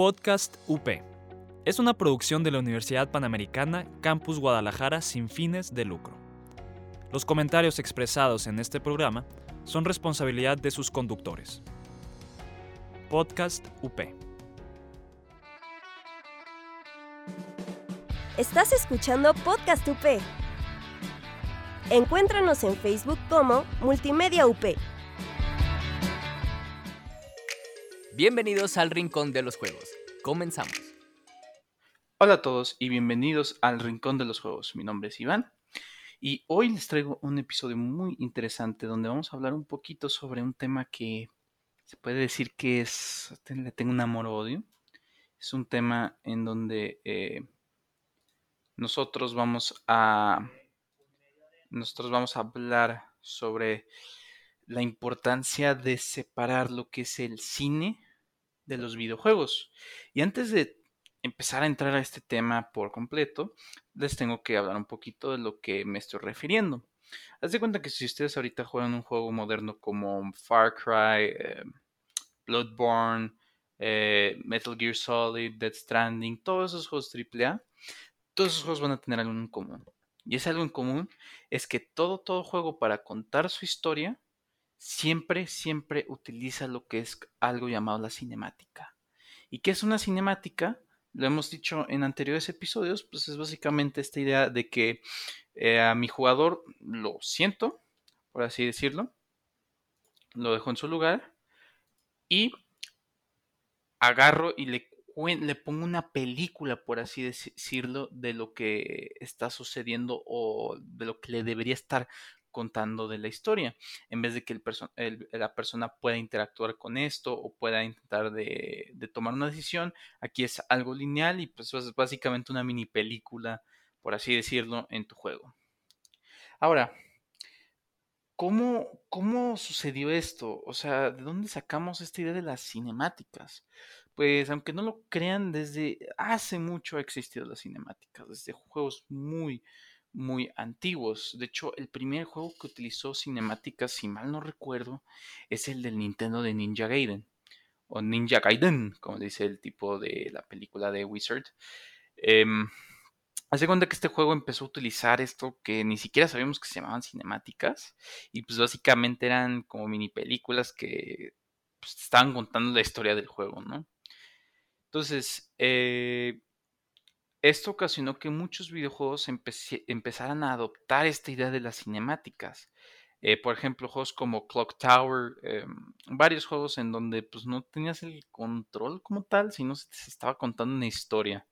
Podcast UP. Es una producción de la Universidad Panamericana Campus Guadalajara sin fines de lucro. Los comentarios expresados en este programa son responsabilidad de sus conductores. Podcast UP. Estás escuchando Podcast UP. Encuéntranos en Facebook como Multimedia UP. Bienvenidos al Rincón de los Juegos. Comenzamos. Hola a todos y bienvenidos al Rincón de los Juegos. Mi nombre es Iván y hoy les traigo un episodio muy interesante donde vamos a hablar un poquito sobre un tema que se puede decir que es, le tengo un amor-odio. Es un tema en donde eh, nosotros vamos a nosotros vamos a hablar sobre la importancia de separar lo que es el cine de los videojuegos. Y antes de empezar a entrar a este tema por completo, les tengo que hablar un poquito de lo que me estoy refiriendo. Haz de cuenta que si ustedes ahorita juegan un juego moderno como Far Cry, eh, Bloodborne, eh, Metal Gear Solid, Dead Stranding, todos esos juegos AAA, todos esos juegos van a tener algo en común. Y ese algo en común es que todo, todo juego para contar su historia siempre, siempre utiliza lo que es algo llamado la cinemática. ¿Y qué es una cinemática? Lo hemos dicho en anteriores episodios, pues es básicamente esta idea de que eh, a mi jugador lo siento, por así decirlo, lo dejo en su lugar y agarro y le, le pongo una película, por así decirlo, de lo que está sucediendo o de lo que le debería estar contando de la historia, en vez de que el la persona pueda interactuar con esto o pueda intentar de, tomar una decisión, aquí es algo lineal y pues es básicamente una mini película, por así decirlo, en tu juego. Ahora, ¿cómo, ¿cómo sucedió esto? O sea, ¿de dónde sacamos esta idea de las cinemáticas? Pues aunque no lo crean, desde hace mucho ha existido las cinemáticas, desde juegos muy, muy antiguos. De hecho, el primer juego que utilizó cinemáticas, si mal no recuerdo, es el del Nintendo de Ninja Gaiden. O Ninja Gaiden, como dice el tipo de la película de Wizard. Eh, Hace cuenta que este juego empezó a utilizar esto que ni siquiera sabíamos que se llamaban cinemáticas. Y pues básicamente eran como mini películas que pues, estaban contando la historia del juego, ¿no? Entonces, eh, esto ocasionó que muchos videojuegos empezaran a adoptar esta idea de las cinemáticas. Eh, por ejemplo, juegos como Clock Tower, eh, varios juegos en donde pues, no tenías el control como tal, sino se estaba contando una historia.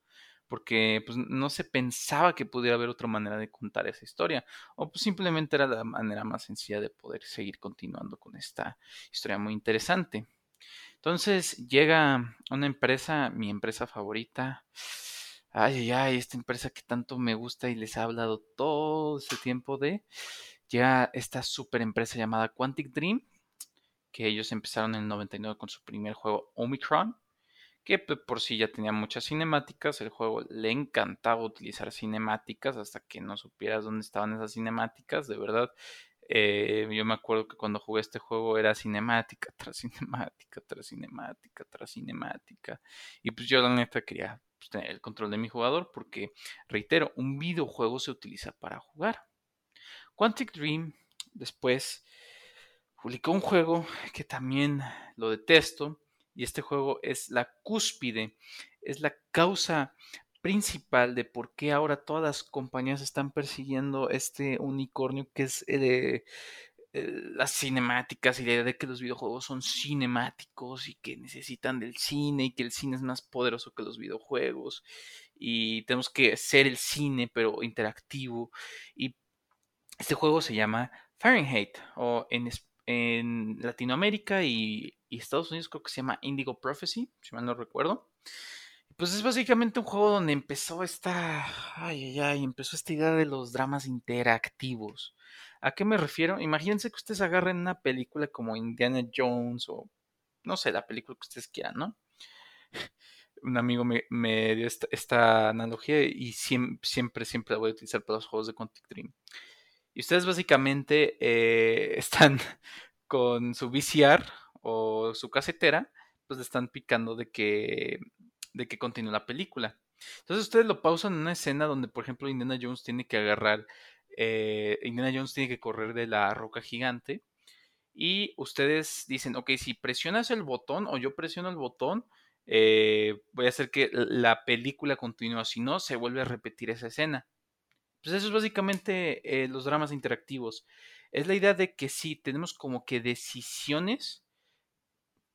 Porque pues, no se pensaba que pudiera haber otra manera de contar esa historia. O pues, simplemente era la manera más sencilla de poder seguir continuando con esta historia muy interesante. Entonces llega una empresa, mi empresa favorita, ay, ay, ay, esta empresa que tanto me gusta y les ha hablado todo ese tiempo de, ya esta super empresa llamada Quantic Dream, que ellos empezaron en el 99 con su primer juego Omicron, que por sí ya tenía muchas cinemáticas, el juego le encantaba utilizar cinemáticas hasta que no supieras dónde estaban esas cinemáticas, de verdad. Eh, yo me acuerdo que cuando jugué este juego era cinemática tras cinemática, tras cinemática, tras cinemática. Y pues yo la neta quería pues, el control de mi jugador porque, reitero, un videojuego se utiliza para jugar. Quantic Dream después publicó un juego que también lo detesto y este juego es la cúspide, es la causa principal de por qué ahora todas las compañías están persiguiendo este unicornio que es de eh, las cinemáticas y la idea de que los videojuegos son cinemáticos y que necesitan del cine y que el cine es más poderoso que los videojuegos y tenemos que ser el cine pero interactivo. Y este juego se llama Fahrenheit o en, Latinoamérica y, y, Estados Unidos creo que se llama Indigo Prophecy si mal no recuerdo. Pues es básicamente un juego donde empezó esta ay ay ay empezó esta idea de los dramas interactivos ¿A qué me refiero? Imagínense que ustedes agarren una película como Indiana Jones o no sé, la película que ustedes quieran, ¿no? Un amigo me, dio esta, analogía y siempre, siempre, la voy a utilizar para los juegos de Quantic Dream. Y ustedes básicamente eh, están con su VCR o su casetera, pues le están picando de que de que continúe la película. Entonces ustedes lo pausan en una escena donde, por ejemplo, Indiana Jones tiene que agarrar, eh, Indiana Jones tiene que correr de la roca gigante y ustedes dicen, ok, si presionas el botón o yo presiono el botón, eh, voy a hacer que la película continúe, si no, se vuelve a repetir esa escena. Pues eso es básicamente eh, los dramas interactivos. Es la idea de que sí, tenemos como que decisiones,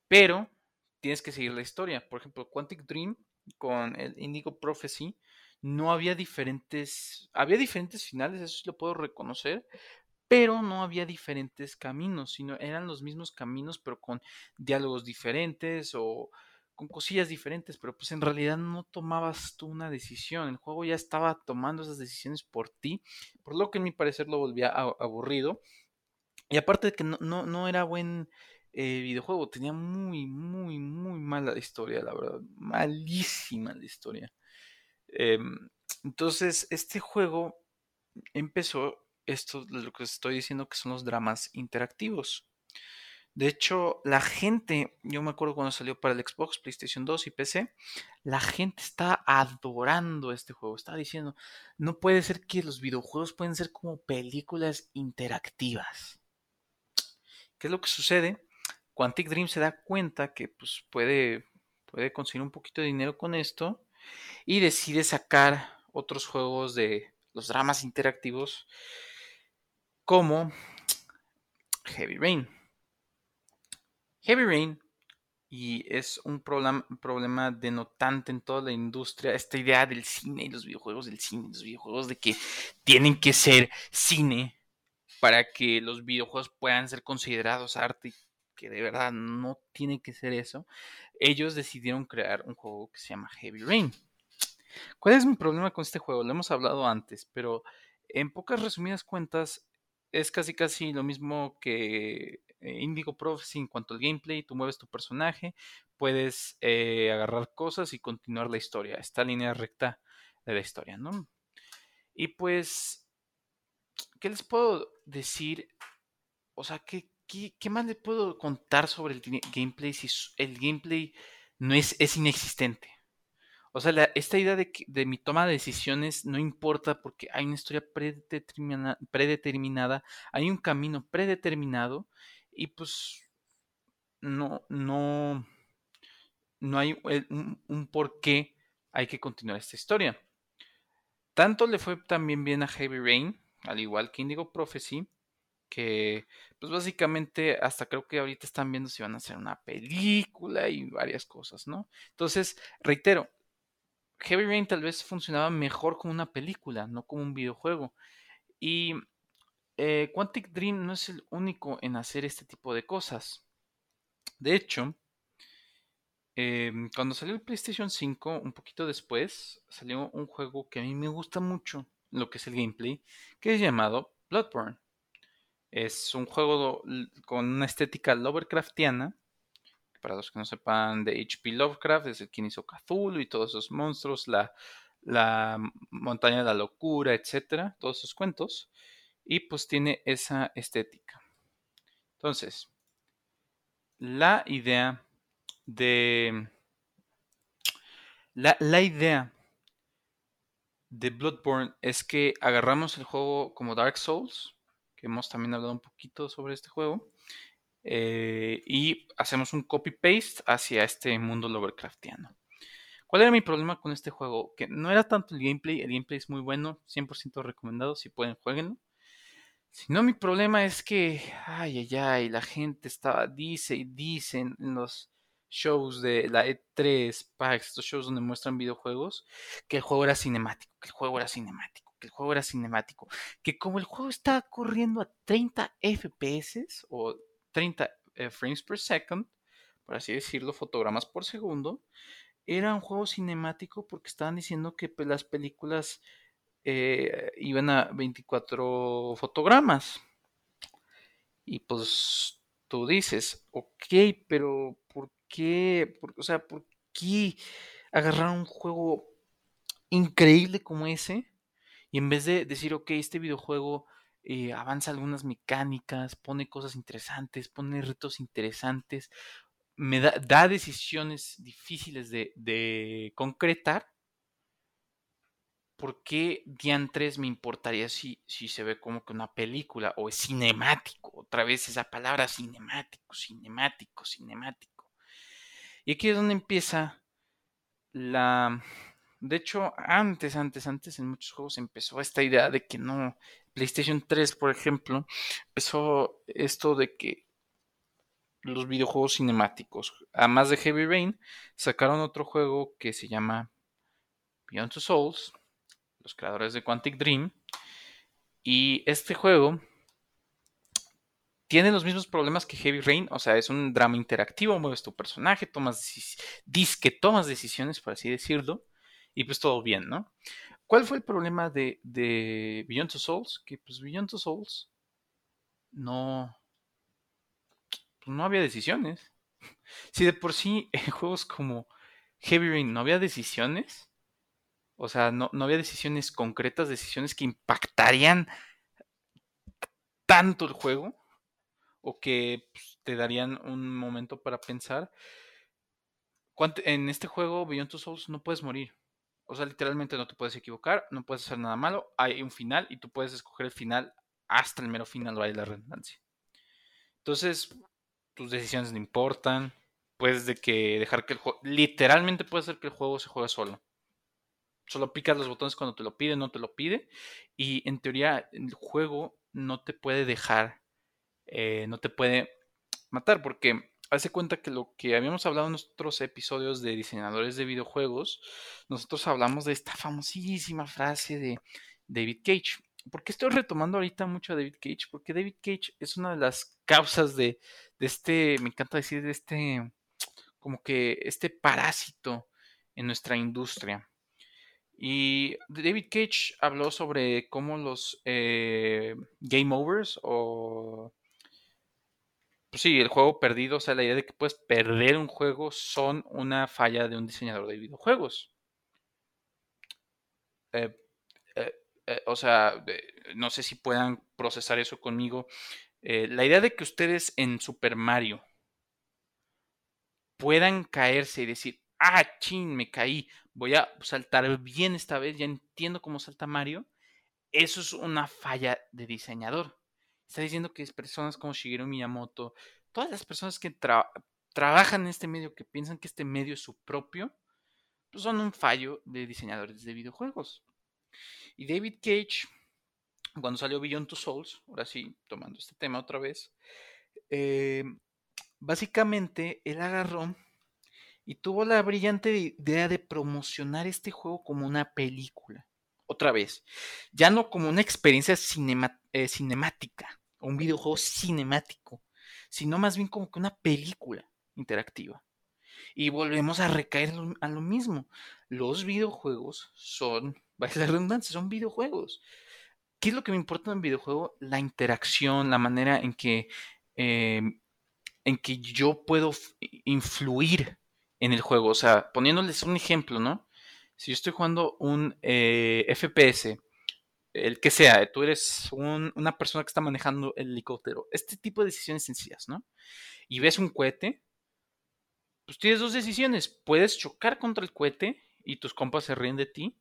pero tienes que seguir la historia. Por ejemplo, Quantic Dream con el Indigo Prophecy, no había diferentes, había diferentes finales, eso sí lo puedo reconocer, pero no había diferentes caminos, sino eran los mismos caminos, pero con diálogos diferentes o con cosillas diferentes, pero pues en realidad no tomabas tú una decisión, el juego ya estaba tomando esas decisiones por ti, por lo que en mi parecer lo volvía aburrido. Y aparte de que no, no, era buen eh, videojuego, tenía muy, muy, muy mala historia, la verdad, malísima la historia. Em, entonces, este juego empezó, esto lo que estoy diciendo que son los dramas interactivos. De hecho, la gente, yo me acuerdo cuando salió para el Xbox, PlayStation 2 y PC, la gente está adorando este juego. Está diciendo, no puede ser que los videojuegos pueden ser como películas interactivas. ¿Qué es lo que sucede? Quantic Dream se da cuenta que pues, puede, puede conseguir un poquito de dinero con esto y decide sacar otros juegos de los dramas interactivos como Heavy Rain. Heavy Rain y es un problema, denotante en toda la industria, esta idea del cine y los videojuegos del cine, los videojuegos de que tienen que ser cine para que los videojuegos puedan ser considerados arte, que de verdad no tiene que ser eso, ellos decidieron crear un juego que se llama Heavy Rain. ¿Cuál es mi problema con este juego? Lo hemos hablado antes, pero en pocas resumidas cuentas es casi casi lo mismo que eh, Indigo Prophecy en cuanto al gameplay, tú mueves tu personaje, puedes eh, agarrar cosas y continuar la historia, esta línea recta de la historia, ¿no? Y pues, ¿qué les puedo decir? O sea, ¿qué, qué, más le puedo contar sobre el gameplay si el gameplay no es, es inexistente? O sea, esta idea de, mi toma de decisiones no importa porque hay una historia predeterminada, hay un camino predeterminado y pues no, no, no hay un, por qué hay que continuar esta historia. Tanto le fue también bien a Heavy Rain, al igual que Indigo Prophecy, que pues básicamente hasta creo que ahorita están viendo si van a hacer una película y varias cosas, ¿no? Entonces, reitero, Heavy Rain tal vez funcionaba mejor como una película, no como un videojuego. Y eh, Quantic Dream no es el único en hacer este tipo de cosas. De hecho, em, cuando salió el PlayStation 5, un poquito después, salió un juego que a mí me gusta mucho, lo que es el gameplay, que es llamado Bloodborne. Es un juego con una estética Lovecraftiana. Para los que no sepan de HP Lovecraft, es el quien hizo Cthulhu y todos esos monstruos, la, la montaña de la locura, etcétera, todos esos cuentos y pues tiene esa estética. Entonces, la idea de... La, la, idea de Bloodborne es que agarramos el juego como Dark Souls, hemos también hablado un poquito sobre este juego, eh, y hacemos un copy-paste hacia este mundo Lovecraftiano. ¿Cuál era mi problema con este juego? Que no era tanto el gameplay, el gameplay es muy bueno, 100% recomendado, si pueden, jueguenlo. Si no, mi problema es que, ay, ay, ay, la gente estaba, dice y dice en los shows de la E3, PAX, estos shows donde muestran videojuegos, que el juego era cinemático, que el juego era cinemático, que el juego era cinemático, que como el juego está corriendo a 30 FPS o 30 eh, frames per second, por así decirlo, fotogramas por segundo, era un juego cinemático porque estaban diciendo que pues, las películas eh, iban a 24 fotogramas. Y pues tú dices, ok, pero ¿por qué? o sea, ¿por qué agarrar un juego increíble como ese? Y en vez de decir, ok, este videojuego eh, avanza algunas mecánicas, pone cosas interesantes, pone retos interesantes, me da, decisiones difíciles de, de concretar, ¿por qué diantres me importaría si, si se ve como que una película o es cinemático? Otra vez esa palabra cinemático, cinemático, cinemático. Y aquí es donde empieza la... De hecho, antes, antes, antes en muchos juegos empezó esta idea de que no... PlayStation 3, por ejemplo, empezó esto de que los videojuegos cinemáticos, además de Heavy Rain, sacaron otro juego que se llama Beyond Two Souls, los creadores de Quantic Dream. Y este juego tiene los mismos problemas que Heavy Rain, o sea, es un drama interactivo, mueves tu personaje, tomas que tomas decisiones, por así decirlo, y pues todo bien, ¿no? ¿Cuál fue el problema de, de Beyond Two Souls? Que pues Beyond Two Souls no, pues, no había decisiones. Si de por sí en juegos como Heavy Rain no había decisiones, o sea, no, había decisiones concretas, decisiones que impactarían tanto el juego o que pues, te darían un momento para pensar. En este juego, Beyond Two Souls, no puedes morir. O sea, literalmente no te puedes equivocar, no puedes hacer nada malo. Hay un final y tú puedes escoger el final hasta el mero final, vaya la redundancia. Entonces, tus decisiones no importan. Puedes de que dejar que el juego. Literalmente puede ser que el juego se juegue solo. Solo picas los botones cuando te lo pide, no te lo pide. Y en teoría, el juego no te puede dejar. Eh, no te puede matar. Porque hace cuenta que lo que habíamos hablado en nuestros episodios de diseñadores de videojuegos, nosotros hablamos de esta famosísima frase de David Cage. ¿Por qué estoy retomando ahorita mucho a David Cage? Porque David Cage es una de las causas de, de este, me encanta decir, de este, como que este parásito en nuestra industria. Y David Cage habló sobre cómo los eh, game overs o... Pues sí, el juego perdido, o sea, la idea de que puedes perder un juego son una falla de un diseñador de videojuegos. Eh, eh, o sea, no sé si puedan procesar eso conmigo. Eh, la idea de que ustedes en Super Mario puedan caerse y decir, ah, chin, me caí, voy a saltar bien esta vez, ya entiendo cómo salta Mario, eso es una falla de diseñador. Está diciendo que personas como Shigeru Miyamoto, todas las personas que trabajan en este medio, que piensan que este medio es su propio, pues son un fallo de diseñadores de videojuegos. Y David Cage, cuando salió Beyond Two Souls, ahora sí, tomando este tema otra vez, eh, básicamente él agarró y tuvo la brillante idea de promocionar este juego como una película. Otra vez, ya no como una experiencia eh, cinemática, un videojuego cinemático, sino más bien como que una película interactiva. Y volvemos a recaer a lo mismo. Los videojuegos son vaya la redundancia, son videojuegos. ¿Qué es lo que me importa en un videojuego? La interacción, la manera en que, em, en que yo puedo influir en el juego. O sea, poniéndoles un ejemplo, ¿no? Si yo estoy jugando un eh, FPS, el que sea, tú eres una persona que está manejando el helicóptero, este tipo de decisiones sencillas, ¿no? Y ves un cohete, pues tienes dos decisiones. Puedes chocar contra el cohete y tus compas se ríen de ti,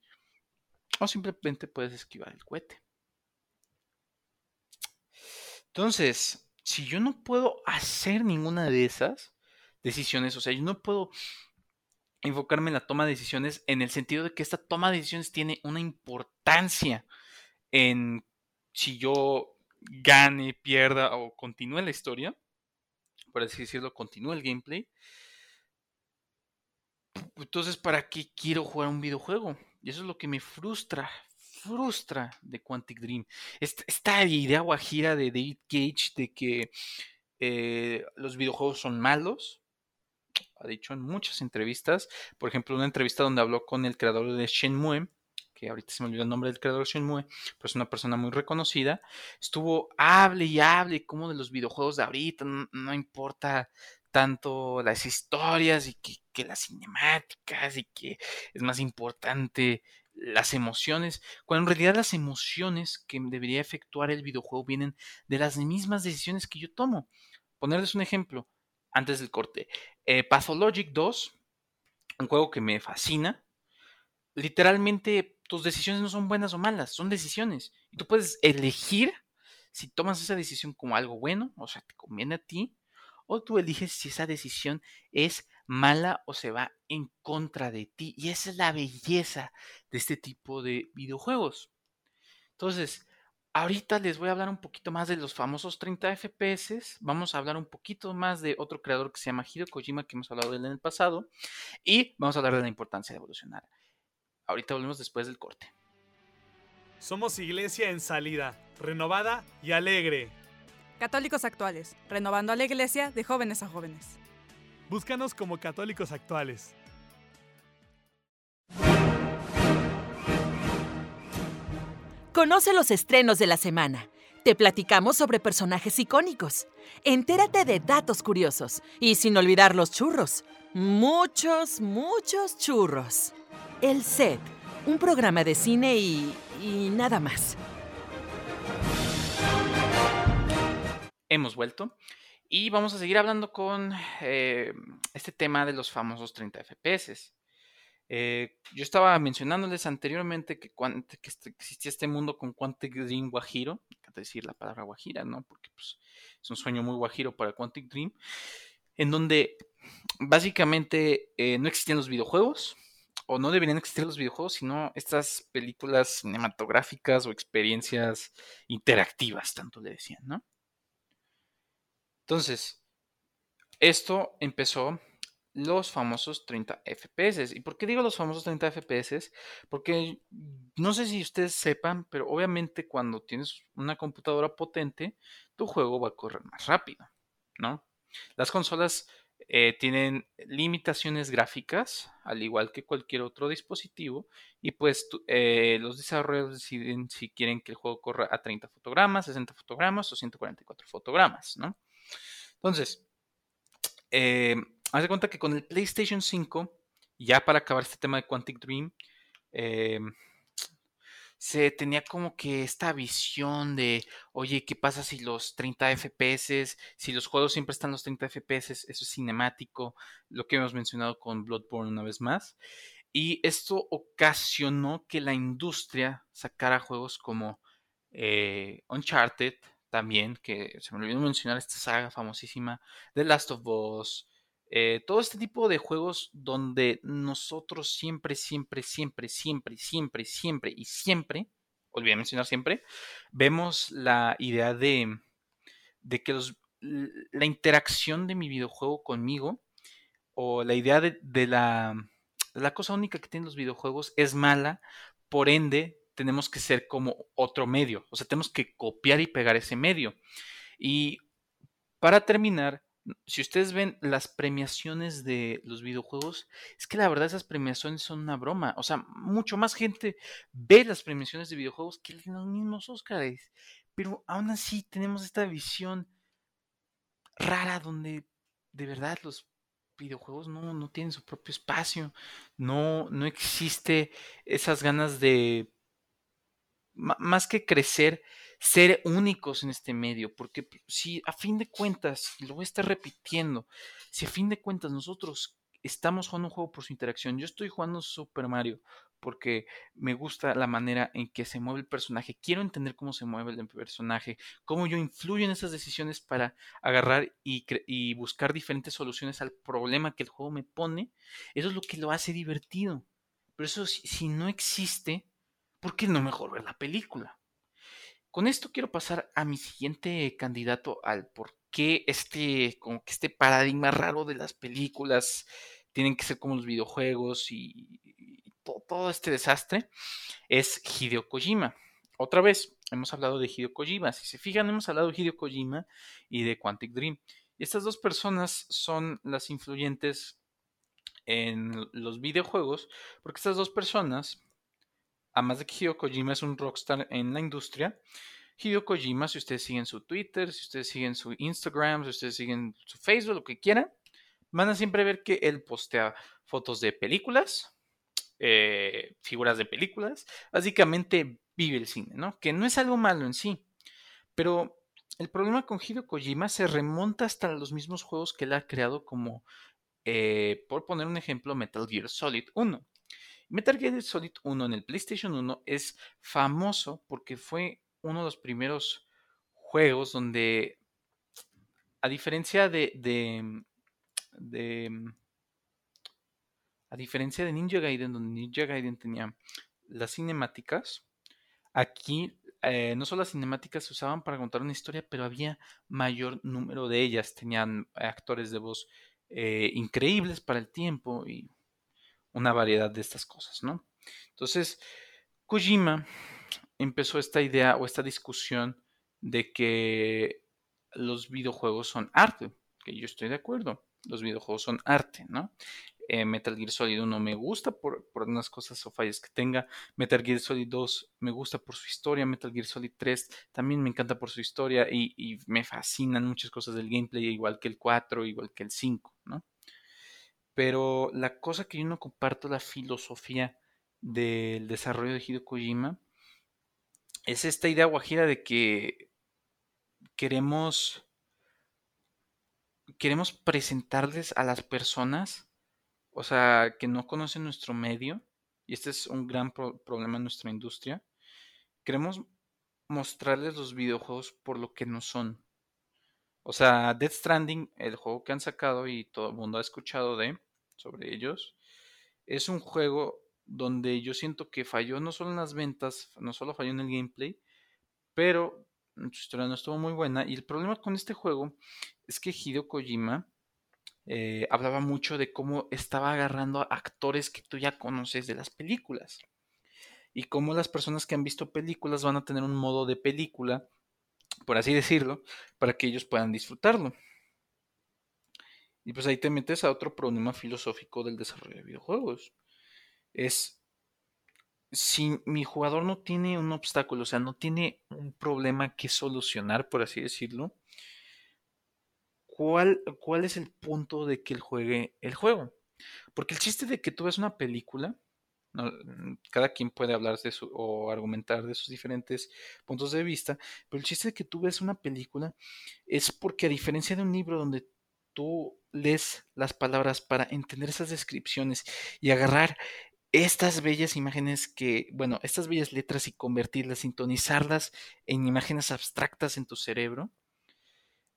o simplemente puedes esquivar el cohete. Entonces, si yo no puedo hacer ninguna de esas decisiones, o sea, yo no puedo enfocarme en la toma de decisiones en el sentido de que esta toma de decisiones tiene una importancia en si yo gane, pierda o continúe la historia, por así decirlo, continúe el gameplay. Entonces, ¿para qué quiero jugar un videojuego? Y eso es lo que me frustra, frustra de Quantic Dream. Esta, idea guajira de David Cage de que eh, los videojuegos son malos. Ha dicho en muchas entrevistas. Por ejemplo, una entrevista donde habló con el creador de Shenmue, que ahorita se me olvidó el nombre del creador Shenmue, pero es una persona muy reconocida. Estuvo hable y hable como de los videojuegos de ahorita, no importa tanto las historias y que, las cinemáticas y que es más importante las emociones, cuando en realidad las emociones que debería efectuar el videojuego vienen de las mismas decisiones que yo tomo. Ponerles un ejemplo antes del corte. Eh, Pathologic 2, un juego que me fascina. Literalmente, tus decisiones no son buenas o malas, son decisiones. Y tú puedes elegir si tomas esa decisión como algo bueno, o sea, te conviene a ti, o tú eliges si esa decisión es mala o se va en contra de ti. Y esa es la belleza de este tipo de videojuegos. Entonces, ahorita les voy a hablar un poquito más de los famosos 30 FPS. Vamos a hablar un poquito más de otro creador que se llama Hideo Kojima, que hemos hablado de él en el pasado. Y vamos a hablar de la importancia de evolucionar. Ahorita volvemos después del corte. Somos iglesia en salida, renovada y alegre. Católicos actuales, renovando a la iglesia de jóvenes a jóvenes. Búscanos como católicos actuales. Conoce los estrenos de la semana. Te platicamos sobre personajes icónicos. Entérate de datos curiosos. Y sin olvidar los churros. Muchos, muchos churros. El Set, un programa de cine y... nada más. Hemos vuelto y vamos a seguir hablando con eh, este tema de los famosos 30 FPS. Eh, yo estaba mencionándoles anteriormente que, que este, existía este mundo con Quantic Dream Guajiro, que decir la palabra Guajira, ¿no? Porque pues, es un sueño muy guajiro para Quantic Dream, en donde básicamente eh, no existían los videojuegos, o no deberían existir los videojuegos, sino estas películas cinematográficas o experiencias interactivas, tanto le decían, ¿no? Entonces, esto empezó los famosos 30 FPS. ¿Y por qué digo los famosos 30 FPS? Porque no sé si ustedes sepan, pero obviamente cuando tienes una computadora potente, tu juego va a correr más rápido, ¿no? Las consolas eh, tienen limitaciones gráficas, al igual que cualquier otro dispositivo, y pues eh, los desarrolladores deciden si quieren que el juego corra a 30 fotogramas, 60 fotogramas o 144 fotogramas, ¿no? Entonces, eh, haz de cuenta que con el PlayStation 5, ya para acabar este tema de Quantic Dream, eh, se tenía como que esta visión de, oye, ¿qué pasa si los 30 FPS, si los juegos siempre están los 30 FPS, eso es cinemático, lo que hemos mencionado con Bloodborne una vez más. Y esto ocasionó que la industria sacara juegos como eh, Uncharted, también, que se me olvidó mencionar esta saga famosísima, The Last of Us, eh, todo este tipo de juegos donde nosotros siempre, siempre, siempre, siempre, siempre, siempre y siempre, olvidé mencionar siempre, vemos la idea de, de que la interacción de mi videojuego conmigo o la idea de, de la, la cosa única que tienen los videojuegos es mala, por ende tenemos que ser como otro medio, o sea, tenemos que copiar y pegar ese medio. Y para terminar, si ustedes ven las premiaciones de los videojuegos, es que la verdad esas premiaciones son una broma. O sea, mucho más gente ve las premiaciones de videojuegos que los mismos Oscars. Pero aún así tenemos esta visión rara donde de verdad los videojuegos no, no tienen su propio espacio. No, no existe esas ganas de más que crecer, ser únicos en este medio, porque si a fin de cuentas, y lo voy a estar repitiendo, si a fin de cuentas nosotros estamos jugando un juego por su interacción, yo estoy jugando Super Mario porque me gusta la manera en que se mueve el personaje, quiero entender cómo se mueve el personaje, cómo yo influyo en esas decisiones para agarrar y, y buscar diferentes soluciones al problema que el juego me pone, eso es lo que lo hace divertido. Pero eso si no existe, ¿por qué no mejor ver la película? Con esto quiero pasar a mi siguiente candidato al por qué este, como que este paradigma raro de las películas tienen que ser como los videojuegos y, todo, este desastre es Hideo Kojima. Otra vez, hemos hablado de Hideo Kojima. Si se fijan, hemos hablado de Hideo Kojima y de Quantic Dream. Y estas dos personas son las influyentes en los videojuegos, porque estas dos personas además de que Hideo Kojima es un rockstar en la industria, Hideo Kojima, si ustedes siguen su Twitter, si ustedes siguen su Instagram, si ustedes siguen su Facebook, lo que quieran, van a siempre ver que él postea fotos de películas, eh, figuras de películas, básicamente vive el cine, ¿no? Que no es algo malo en sí, pero el problema con Hideo Kojima se remonta hasta los mismos juegos que él ha creado como eh, por poner un ejemplo, Metal Gear Solid 1. Metal Gear Solid 1 en el PlayStation 1 es famoso porque fue uno de los primeros juegos donde, a diferencia de, de, de a diferencia de Ninja Gaiden, donde Ninja Gaiden tenía las cinemáticas, aquí eh, no solo las cinemáticas se usaban para contar una historia, pero había mayor número de ellas. Tenían actores de voz eh, increíbles para el tiempo y una variedad de estas cosas, ¿no? Entonces, Kojima empezó esta idea o esta discusión de que los videojuegos son arte, que yo estoy de acuerdo, los videojuegos son arte, ¿no? Eh, Metal Gear Solid 1 me gusta por, por, unas cosas o fallas que tenga. Metal Gear Solid 2 me gusta por su historia. Metal Gear Solid 3 también me encanta por su historia y, y, me fascinan muchas cosas del gameplay, igual que el 4, igual que el 5, ¿no? Pero la cosa que yo no comparto la filosofía del desarrollo de Hideo Kojima es esta idea guajira de que queremos queremos presentarles a las personas o sea, que no conocen nuestro medio, y este es un gran problema en nuestra industria, queremos mostrarles los videojuegos por lo que no son. O sea, Death Stranding, el juego que han sacado y todo el mundo ha escuchado de sobre ellos, es un juego donde yo siento que falló no solo en las ventas, no solo falló en el gameplay, pero su historia no estuvo muy buena. Y el problema con este juego es que Hideo Kojima eh, hablaba mucho de cómo estaba agarrando a actores que tú ya conoces de las películas. Y cómo las personas que han visto películas van a tener un modo de película, por así decirlo, para que ellos puedan disfrutarlo. Y pues ahí te metes a otro problema filosófico del desarrollo de videojuegos. Es si mi jugador no tiene un obstáculo, o sea, no tiene un problema que solucionar, por así decirlo, ¿cuál, cuál es el punto de que él juegue el juego? Porque el chiste de que tú ves una película, mm, cada quien puede hablar de su, o argumentar de sus diferentes puntos de vista, pero el chiste de que tú ves una película es porque a diferencia de un libro donde tú lees las palabras para entender esas descripciones y agarrar estas bellas imágenes que, bueno, estas bellas letras y convertirlas, sintonizarlas en imágenes abstractas en tu cerebro,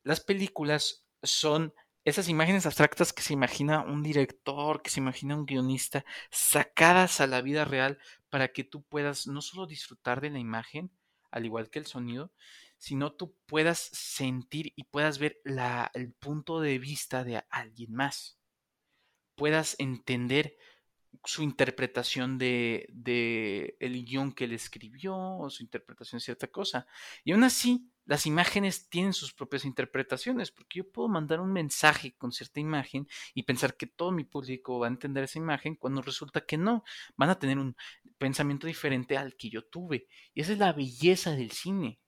las películas son esas imágenes abstractas que se imagina un director, que se imagina un guionista, sacadas a la vida real para que tú puedas no solo disfrutar de la imagen, al igual que el sonido, sino tú puedas sentir y puedas ver la, el punto de vista de alguien más. Puedas entender su interpretación de, de el guion que él escribió o su interpretación de cierta cosa. Y aún así, las imágenes tienen sus propias interpretaciones, porque yo puedo mandar un mensaje con cierta imagen y pensar que todo mi público va a entender esa imagen cuando resulta que no, van a tener un pensamiento diferente al que yo tuve. Y esa es la belleza del cine.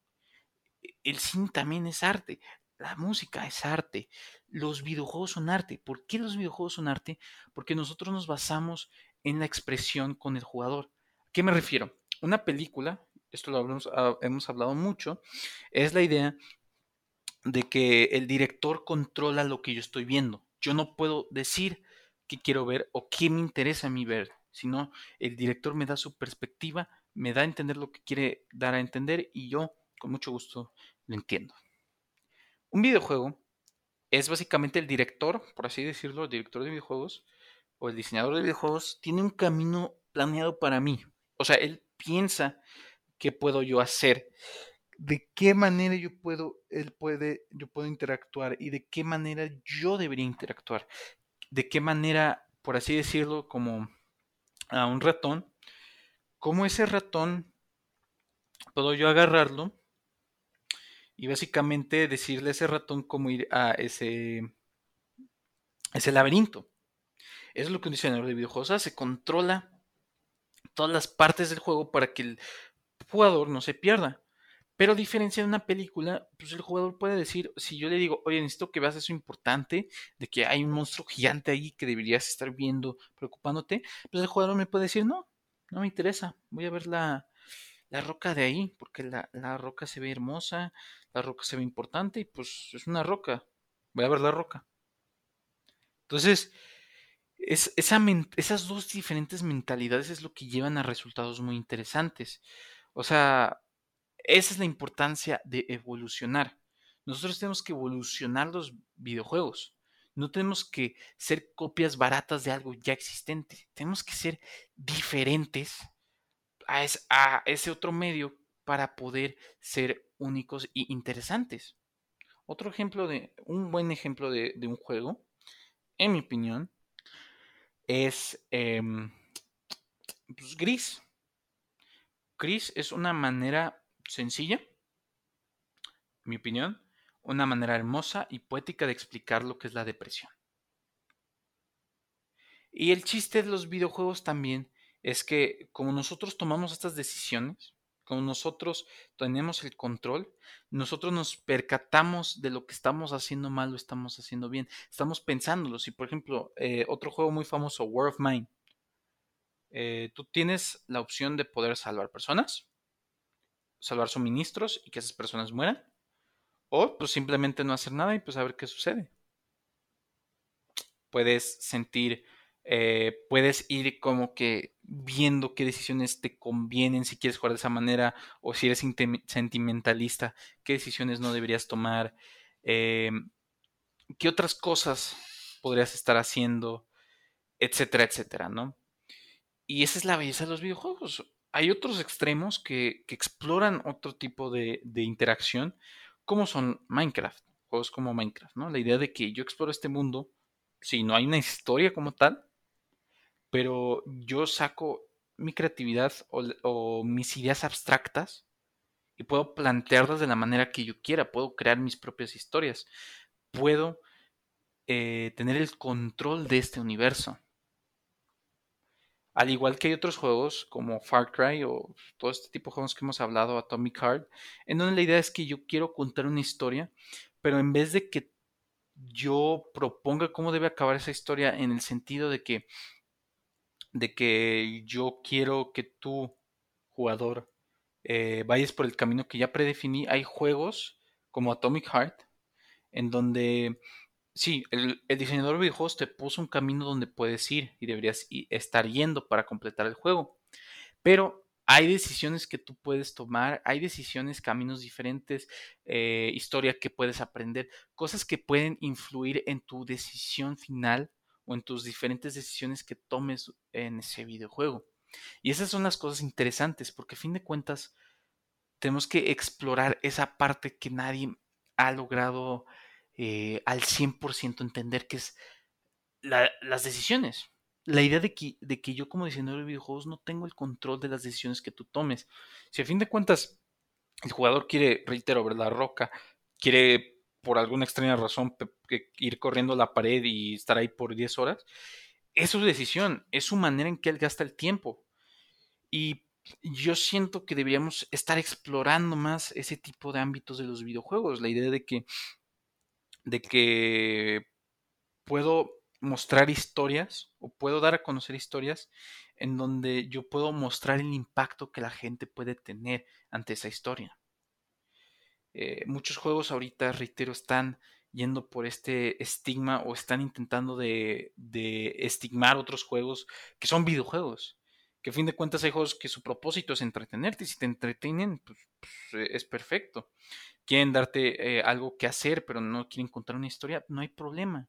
El cine también es arte, la música es arte, los videojuegos son arte. ¿Por qué los videojuegos son arte? Porque nosotros nos basamos en la expresión con el jugador. ¿A qué me refiero? Una película esto lo ah, hemos hablado mucho, es la idea de que el director controla lo que yo estoy viendo. Yo no puedo decir qué quiero ver o qué me interesa a mí ver, sino el director me da su perspectiva, me da a entender lo que quiere dar a entender y yo con mucho gusto lo entiendo. Un videojuego es básicamente el director, por así decirlo, el director de videojuegos o el diseñador de videojuegos tiene un camino planeado para mí. O sea, él piensa qué puedo yo hacer, de qué manera yo puedo, él puede, yo puedo interactuar y de qué manera yo debería interactuar, de qué manera, por así decirlo, como a un ratón, cómo ese ratón puedo yo agarrarlo y básicamente decirle a ese ratón cómo ir a ese, ese laberinto. Eso es lo que un diseñador de videojuegos hace, controla todas las partes del juego para que el jugador no se pierda. Pero a diferencia de una película, pues el jugador puede decir, si yo le digo, oye, necesito que veas eso importante, de que hay un monstruo gigante ahí que deberías estar viendo, preocupándote, pues el jugador me puede decir, no, no me interesa, voy a ver la, la roca de ahí, porque la, la, roca se ve hermosa, la roca se ve importante y pues es una roca, voy a ver la roca. Entonces, es, esa esas dos diferentes mentalidades es lo que llevan a resultados muy interesantes. O sea, esa es la importancia de evolucionar. Nosotros tenemos que evolucionar los videojuegos. No tenemos que ser copias baratas de algo ya existente. Tenemos que ser diferentes a, a ese otro medio para poder ser únicos y interesantes. Otro ejemplo de, un buen ejemplo de, un juego, en mi opinión, es em, pues, Gris. Gris es una manera sencilla, en mi opinión, una manera hermosa y poética de explicar lo que es la depresión. Y el chiste de los videojuegos también es que como nosotros tomamos estas decisiones, como nosotros tenemos el control, nosotros nos percatamos de lo que estamos haciendo mal o estamos haciendo bien. Estamos pensándolo. Si, por ejemplo, eh, otro juego muy famoso, War of Mine, eh, tú tienes la opción de poder salvar personas, salvar suministros y que esas personas mueran. O pues simplemente no hacer nada y pues a ver qué sucede. Puedes sentir, eh, puedes ir como que viendo qué decisiones te convienen si quieres jugar de esa manera o si eres sentimentalista, qué decisiones no deberías tomar, eh, qué otras cosas podrías estar haciendo, etcétera, etcétera, ¿no? Y esa es la belleza de los videojuegos. Hay otros extremos que, exploran otro tipo de interacción, como son Minecraft, juegos como Minecraft, ¿no? La idea de que yo exploro este mundo, si no hay una historia como tal, pero yo saco mi creatividad o, mis ideas abstractas y puedo plantearlas de la manera que yo quiera, puedo crear mis propias historias, puedo eh, tener el control de este universo. Al igual que hay otros juegos como Far Cry o todo este tipo de juegos que hemos hablado, Atomic Heart, en donde la idea es que yo quiero contar una historia, pero en vez de que yo proponga cómo debe acabar esa historia en el sentido de que de que yo quiero que tú, jugador, eh, vayas por el camino que ya predefiní, hay juegos como Atomic Heart, en donde sí, el, diseñador de videojuegos te puso un camino donde puedes ir y deberías estar yendo para completar el juego. Pero hay decisiones que tú puedes tomar, hay decisiones, caminos diferentes, eh, historia que puedes aprender, cosas que pueden influir en tu decisión final o en tus diferentes decisiones que tomes en ese videojuego. Y esas son las cosas interesantes, porque a fin de cuentas tenemos que explorar esa parte que nadie ha logrado eh, al 100% entender que es las decisiones. La idea de que, de que yo como diseñador de videojuegos no tengo el control de las decisiones que tú tomes. Si a fin de cuentas el jugador quiere, reitero, ver la roca, quiere por alguna extraña razón ir corriendo la pared y estar ahí por 10 horas, es su decisión, es su manera en que él gasta el tiempo. Y yo siento que deberíamos estar explorando más ese tipo de ámbitos de los videojuegos. La idea de que de que puedo mostrar historias o puedo dar a conocer historias en donde yo puedo mostrar el impacto que la gente puede tener ante esa historia. Eh, muchos juegos ahorita, reitero, están yendo por este estigma o están intentando de, de, estigmar otros juegos que son videojuegos. Que a fin de cuentas hay juegos que su propósito es entretenerte y si te entretienen, pues, pues es perfecto quieren darte eh, algo que hacer, pero no quieren contar una historia, no hay problema.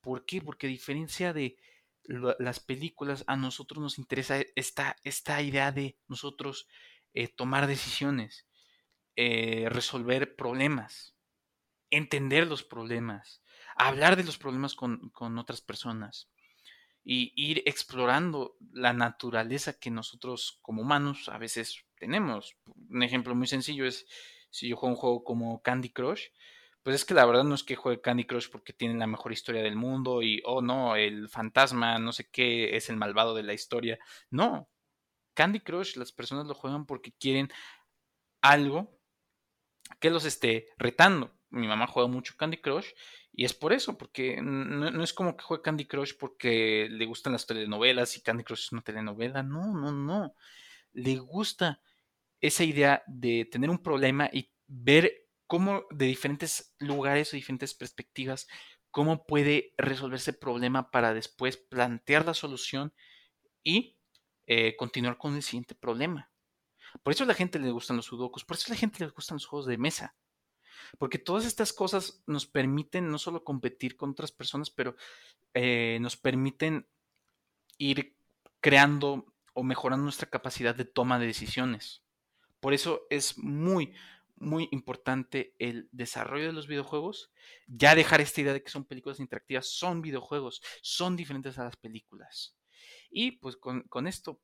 ¿Por qué? Porque a diferencia de las películas, a nosotros nos interesa esta, esta idea de nosotros eh, tomar decisiones, eh, resolver problemas, entender los problemas, hablar de los problemas con, con otras personas y ir explorando la naturaleza que nosotros como humanos a veces tenemos. Un ejemplo muy sencillo es si yo juego un juego como Candy Crush, pues es que la verdad no es que juegue Candy Crush porque tiene la mejor historia del mundo y, oh no, el fantasma, no sé qué, es el malvado de la historia. No, Candy Crush las personas lo juegan porque quieren algo que los esté retando. Mi mamá juega mucho Candy Crush y es por eso, porque no, es como que juegue Candy Crush porque le gustan las telenovelas y Candy Crush es una telenovela. No, no, no. Le gusta esa idea de tener un problema y ver cómo de diferentes lugares o diferentes perspectivas cómo puede resolverse el problema para después plantear la solución y eh, continuar con el siguiente problema. Por eso a la gente le gustan los sudokus, por eso a la gente le gustan los juegos de mesa. Porque todas estas cosas nos permiten no solo competir con otras personas, pero eh, nos permiten ir creando o mejorando nuestra capacidad de toma de decisiones. Por eso es muy, muy importante el desarrollo de los videojuegos. Ya dejar esta idea de que son películas interactivas, son videojuegos, son diferentes a las películas. Y pues con, con esto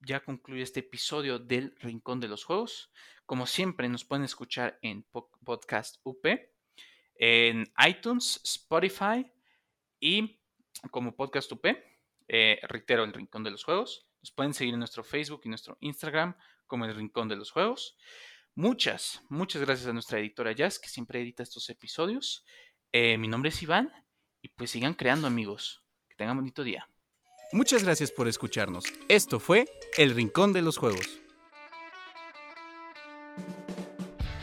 ya concluye este episodio del Rincón de los Juegos. Como siempre, nos pueden escuchar en Podcast UP, en iTunes, Spotify y como Podcast UP. Eh, reitero, el Rincón de los Juegos. Nos pueden seguir en nuestro Facebook y nuestro Instagram como el Rincón de los Juegos. Muchas, muchas gracias a nuestra editora Jazz que siempre edita estos episodios. Eh, mi nombre es Iván y pues sigan creando amigos. Que tengan bonito día. Muchas gracias por escucharnos. Esto fue El Rincón de los Juegos.